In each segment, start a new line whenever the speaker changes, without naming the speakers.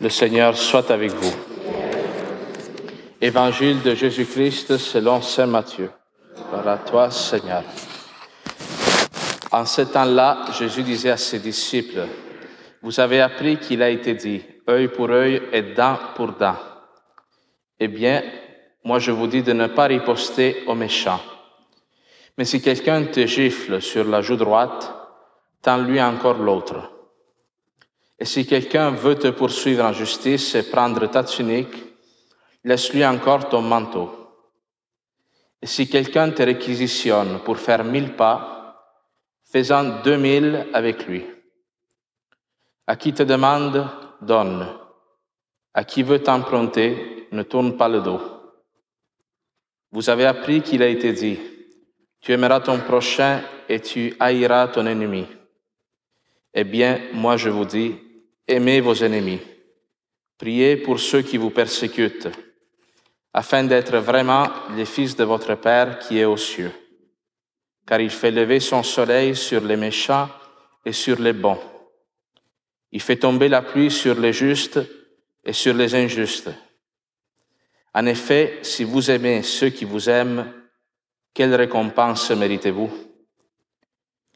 Le Seigneur soit avec vous. Évangile de Jésus-Christ selon Saint Matthieu. Gloire à toi, Seigneur. En ce temps-là, Jésus disait à ses disciples, Vous avez appris qu'il a été dit, œil pour œil et dent pour dent. Eh bien, moi je vous dis de ne pas riposter aux méchants. Mais si quelqu'un te gifle sur la joue droite, tends-lui encore l'autre. Et si quelqu'un veut te poursuivre en justice et prendre ta tunique, laisse-lui encore ton manteau. Et si quelqu'un te réquisitionne pour faire mille pas, fais-en deux mille avec lui. À qui te demande, donne. À qui veut t'emprunter, ne tourne pas le dos. Vous avez appris qu'il a été dit, tu aimeras ton prochain et tu haïras ton ennemi. Eh bien, moi je vous dis, aimez vos ennemis, priez pour ceux qui vous persécutent, afin d'être vraiment les fils de votre Père qui est aux cieux. Car il fait lever son soleil sur les méchants et sur les bons. Il fait tomber la pluie sur les justes et sur les injustes. En effet, si vous aimez ceux qui vous aiment, quelle récompense méritez-vous?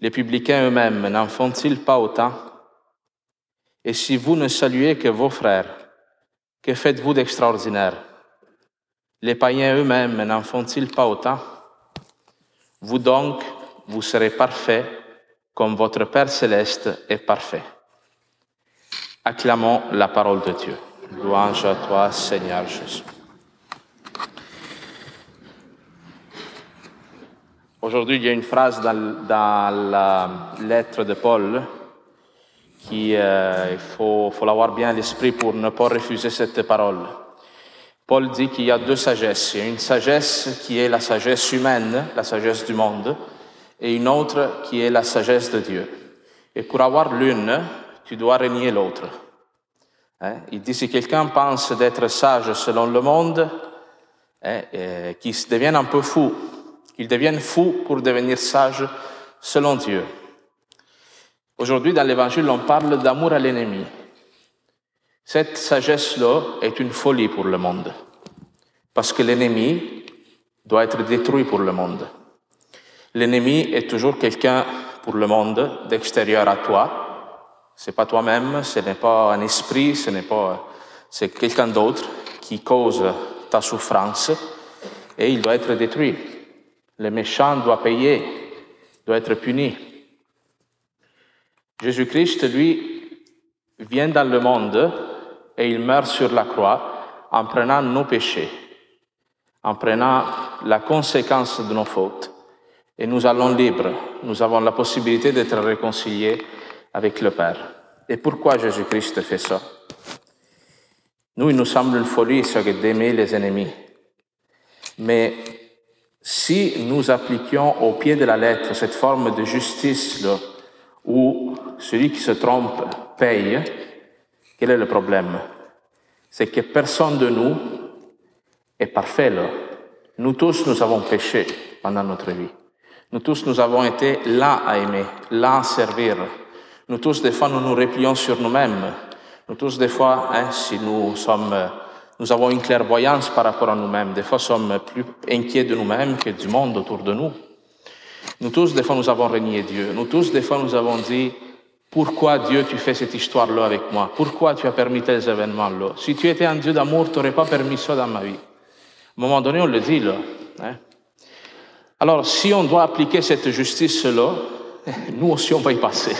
Les publicains eux-mêmes n'en font-ils pas autant? Et si vous ne saluez que vos frères, que faites-vous d'extraordinaire? Les païens eux-mêmes n'en font-ils pas autant? Vous donc, vous serez parfaits comme votre Père céleste est parfait. Acclamons la parole de Dieu. Louange à toi, Seigneur Jésus. Aujourd'hui, il y a une phrase dans, dans la lettre de Paul euh, il faut, l'avoir bien à l'esprit pour ne pas refuser cette parole. Paul dit qu'il y a deux sagesses. Il y a une sagesse qui est la sagesse humaine, la sagesse du monde, et une autre qui est la sagesse de Dieu. Et pour avoir l'une, tu dois renier l'autre. Hein? Il dit si quelqu'un pense d'être sage selon le monde, hein, qu'il devienne un peu fou, qu'il devienne fou pour devenir sage selon Dieu. Aujourd'hui, dans l'Évangile, on parle d'amour à l'ennemi. Cette sagesse-là est une folie pour le monde, parce que l'ennemi doit être détruit pour le monde. L'ennemi est toujours quelqu'un pour le monde d'extérieur à toi. C'est pas toi-même, ce n'est pas un esprit, ce n'est pas, c'est quelqu'un d'autre qui cause ta souffrance et il doit être détruit. Le méchant doit payer, doit être puni. Jésus-Christ, lui, vient dans le monde et il meurt sur la croix en prenant nos péchés, en prenant la conséquence de nos fautes. Et nous allons libres, nous avons la possibilité d'être réconciliés avec le Père. Et pourquoi Jésus-Christ fait ça? Nous, il nous semble une folie, ce d'aimer les ennemis. Mais si nous appliquions au pied de la lettre cette forme de justice où celui qui se trompe paye, quel est le problème? C'est que personne de nous est parfait. Nous tous, nous avons péché pendant notre vie. Nous tous, nous avons été là à aimer, là à servir. Nous tous, des fois, nous nous replions sur nous-mêmes. Nous tous, des fois, hein, si nous sommes, nous avons une clairvoyance par rapport à nous-mêmes, des fois, sommes plus inquiets de nous-mêmes que du monde autour de nous. Nous tous, des fois, nous avons renié Dieu. Nous tous, des fois, nous avons dit, pourquoi Dieu tu fais cette histoire-là avec moi? Pourquoi tu as permis tels événements-là? Si tu étais un Dieu d'amour, tu n'aurais pas permis ça dans ma vie. À un moment donné, on le dit là. Hein? Alors, si on doit appliquer cette justice-là, nous aussi, on va y passer.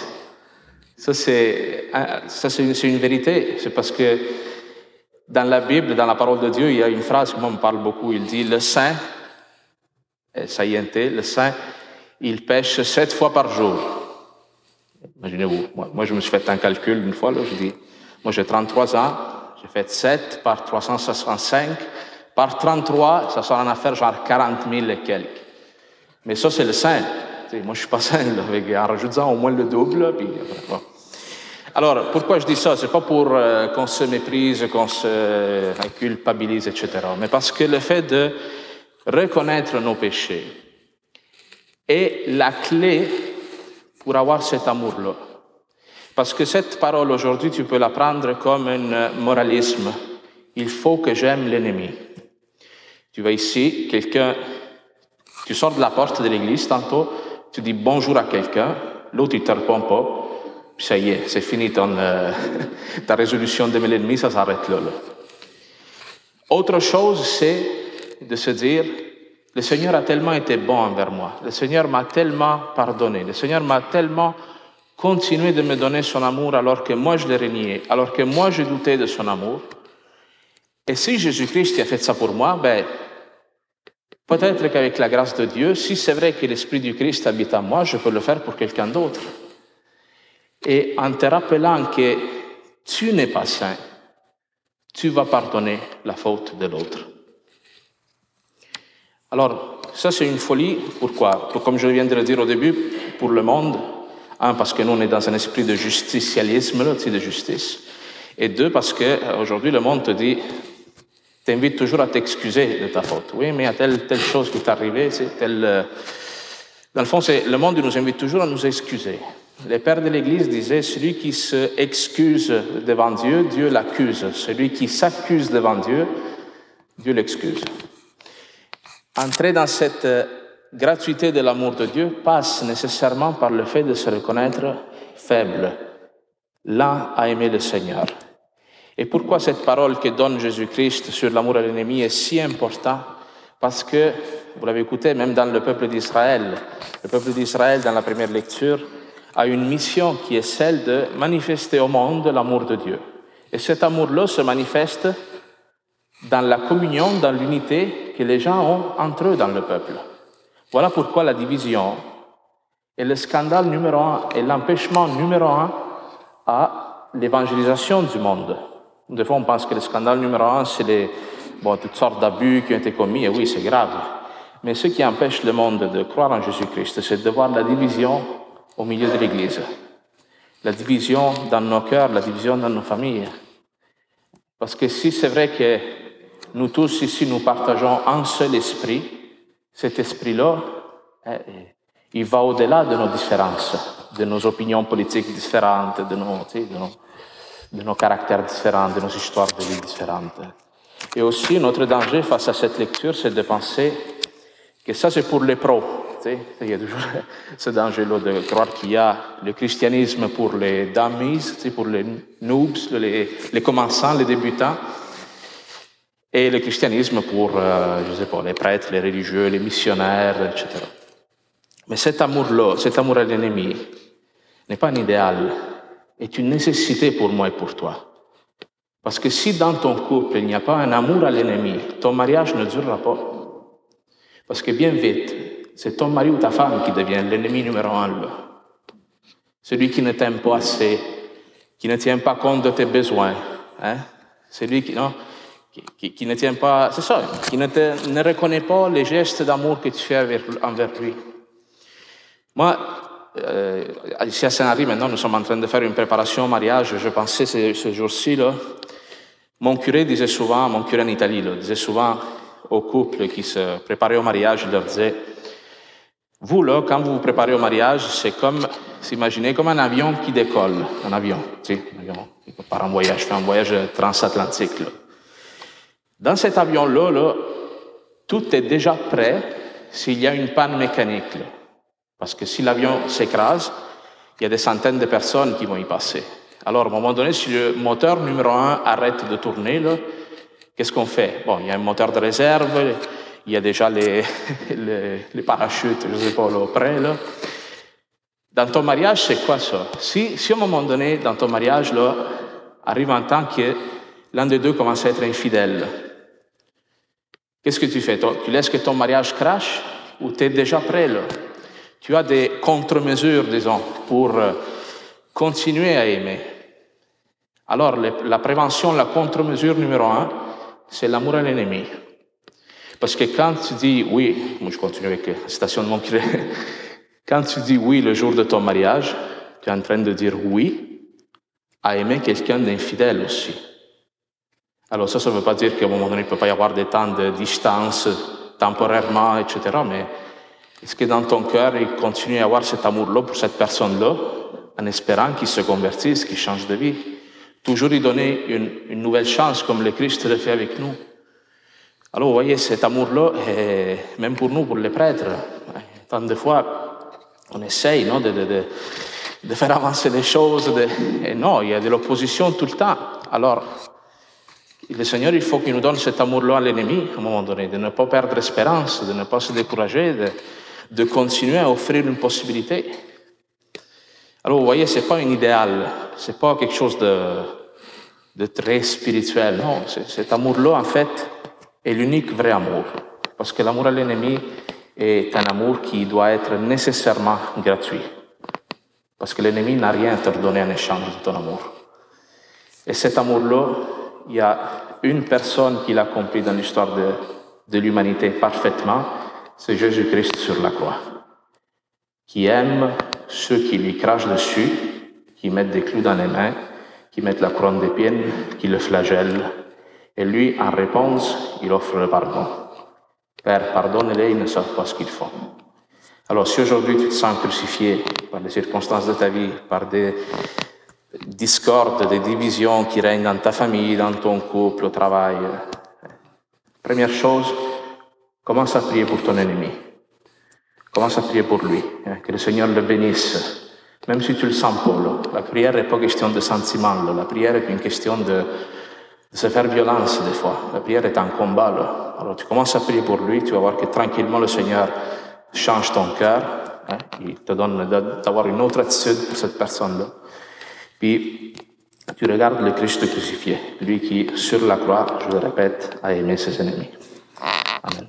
Ça, c'est, une vérité. C'est parce que dans la Bible, dans la parole de Dieu, il y a une phrase qui me parle beaucoup. Il dit, le saint, y est, le saint, il pêche sept fois par jour. Imaginez-vous, moi, je me suis fait un calcul une fois, là, je dis, moi j'ai 33 ans, j'ai fait 7 par 365, par 33, ça sera en affaire genre 40 000 et quelques. Mais ça, c'est le saint. moi, je suis pas là, avec, en rajoutant au moins le double. Puis, bon. Alors, pourquoi je dis ça? C'est pas pour euh, qu'on se méprise, qu'on se euh, culpabilise, etc. Mais parce que le fait de reconnaître nos péchés est la clé pour avoir cet amour-là. Parce que cette parole aujourd'hui, tu peux la prendre comme un moralisme. Il faut que j'aime l'ennemi. Tu vas ici, quelqu'un, tu sors de la porte de l'église tantôt, tu dis bonjour à quelqu'un, l'autre il te répond pas, ça y est, c'est fini ton, euh, ta résolution d'aimer l'ennemi, ça s'arrête là, là. Autre chose, c'est de se dire, le Seigneur a tellement été bon envers moi, le Seigneur m'a tellement pardonné, le Seigneur m'a tellement continué de me donner son amour alors que moi je l'ai renié, alors que moi je doutais de son amour. Et si Jésus-Christ a fait ça pour moi, ben, peut-être qu'avec la grâce de Dieu, si c'est vrai que l'Esprit du Christ habite en moi, je peux le faire pour quelqu'un d'autre. Et en te rappelant que tu n'es pas saint, tu vas pardonner la faute de l'autre. Alors, ça c'est une folie. Pourquoi? Comme je viens de le dire au début, pour le monde. Un, parce que nous on est dans un esprit de justicialisme, de justice. Et deux, parce qu'aujourd'hui le monde te dit, t'invite toujours à t'excuser de ta faute. Oui, mais il a telle, telle chose qui t'est arrivée, c'est tel. Euh, dans le fond, le monde nous invite toujours à nous excuser. Les pères de l'Église disaient, celui qui se excuse devant Dieu, Dieu l'accuse. Celui qui s'accuse devant Dieu, Dieu l'excuse. Entrer dans cette euh, gratuité de l'amour de Dieu passe nécessairement par le fait de se reconnaître faible, là à aimer le Seigneur. Et pourquoi cette parole que donne Jésus-Christ sur l'amour à l'ennemi est si importante Parce que, vous l'avez écouté, même dans le peuple d'Israël, le peuple d'Israël, dans la première lecture, a une mission qui est celle de manifester au monde l'amour de Dieu. Et cet amour-là se manifeste dans la communion, dans l'unité que les gens ont entre eux dans le peuple. Voilà pourquoi la division est le scandale numéro un et l'empêchement numéro un à l'évangélisation du monde. Des fois, on pense que le scandale numéro un, c'est les, bon, toutes sortes d'abus qui ont été commis, et oui, c'est grave. Mais ce qui empêche le monde de croire en Jésus-Christ, c'est de voir la division au milieu de l'Église. La division dans nos cœurs, la division dans nos familles. Parce que si c'est vrai que nous tous ici, nous partageons un seul esprit, cet esprit-là, eh, eh, il va au-delà de nos différences, de nos opinions politiques différentes, de nos, de nos, de nos caractères différents, de nos histoires de vie différentes. Et aussi, notre danger face à cette lecture, c'est de penser que ça, c'est pour les pros. Il y a toujours ce danger-là de croire qu'il y a le christianisme pour les dummies, pour les noobs, les, les commençants, les débutants, et le christianisme pour, euh, je sais pas, les prêtres, les religieux, les missionnaires, etc. Mais cet amour-là, cet amour à l'ennemi, n'est pas un idéal, est une nécessité pour moi et pour toi. Parce que si dans ton couple il n'y a pas un amour à l'ennemi, ton mariage ne durera pas. Parce que bien vite, c'est ton mari ou ta femme qui devient l'ennemi numéro un. Celui qui ne t'aime pas assez, qui ne tient pas compte de tes besoins. Hein? Celui qui, non, qui, ne tient pas, c'est ça, qui ne, reconnaît pas les gestes d'amour que tu fais envers lui. Moi, euh, ici à Saint-Henri, maintenant, nous sommes en train de faire une préparation au mariage. Je pensais ce, jour-ci, là, mon curé disait souvent, mon curé en Italie, là, disait souvent aux couples qui se préparaient au mariage, il leur disait, vous, là, quand vous vous préparez au mariage, c'est comme, s'imaginer comme un avion qui décolle. Un avion, tu sais, un avion part en voyage, un voyage transatlantique. Dans cet avion-là, là, tout est déjà prêt s'il y a une panne mécanique. Parce que si l'avion s'écrase, il y a des centaines de personnes qui vont y passer. Alors, à un moment donné, si le moteur numéro un arrête de tourner, qu'est-ce qu'on fait? Bon, il y a un moteur de réserve, il y a déjà les, parachutes, je ne sais pas, là, près. Dans ton mariage, c'est quoi ça? Si, si à un moment donné, dans ton mariage, là, arrive un temps que l'un des deux commence à être infidèle, qu'est-ce que tu fais? Tu laisses que ton mariage crache ou tu es déjà prêt Tu as des contre-mesures, disons, pour euh, continuer à aimer. Alors, la prévention, la contre-mesure numéro un, c'est l'amour à l'ennemi. Parce que quand tu dis oui, moi je continue avec la citation de mon curé, quand tu dis oui le jour de ton mariage, tu es en train de dire oui à aimer quelqu'un d'infidèle aussi. Alors ça, ça ne veut pas dire qu'à un moment donné, il ne peut pas y avoir des temps de distance temporairement, etc. Mais est-ce que dans ton cœur, il continue à avoir cet amour-là pour cette personne-là en espérant qu'ils se convertissent, qu'ils changent de vie? Toujours lui donner une, nouvelle chance comme le Christ le fait avec nous. Alors vous voyez, cet amour-là, même pour nous, pour les prêtres, tant de fois, on essaye non, de, de faire avancer les choses. Et non, il y a de l'opposition tout le temps. Alors, le Seigneur, il faut qu'il nous donne cet amour-là à l'ennemi, à un moment donné, de ne pas perdre espérance, de ne pas se décourager, de, continuer à offrir une possibilité. Alors, vous voyez, c'est pas un idéal, c'est pas quelque chose de, de très spirituel. Non, cet amour-là, en fait, est l'unique vrai amour. Parce que l'amour à l'ennemi est un amour qui doit être nécessairement gratuit. Parce que l'ennemi n'a rien à te redonner en échange de ton amour. Et cet amour-là, il y a une personne qui l'a compris dans l'histoire de, de l'humanité parfaitement, c'est Jésus-Christ sur la croix, qui aime ceux qui lui crachent dessus, qui mettent des clous dans les mains, qui mettent la couronne d'épines, qui le flagellent. Et lui, en réponse, il offre le pardon. Père, pardonne-les, ils ne savent pas ce qu'ils font. Alors si aujourd'hui tu te sens crucifié par les circonstances de ta vie, par des discordes, des divisions qui règnent dans ta famille, dans ton couple, au travail, première chose, commence à prier pour ton ennemi. Commence à prier pour lui. Que le Seigneur le bénisse. Même si tu le sens pas, la prière n'est pas question de sentiment, là. la prière est une question de, de, se faire violence des fois. La prière est un combat. Là. Alors tu commences à prier pour lui, tu vas voir que tranquillement le Seigneur change ton cœur, hein, il te donne d'avoir une autre attitude pour cette personne-là. Puis tu regardes le Christ crucifié, lui qui, sur la croix, je le répète, a aimé ses ennemis. Amen.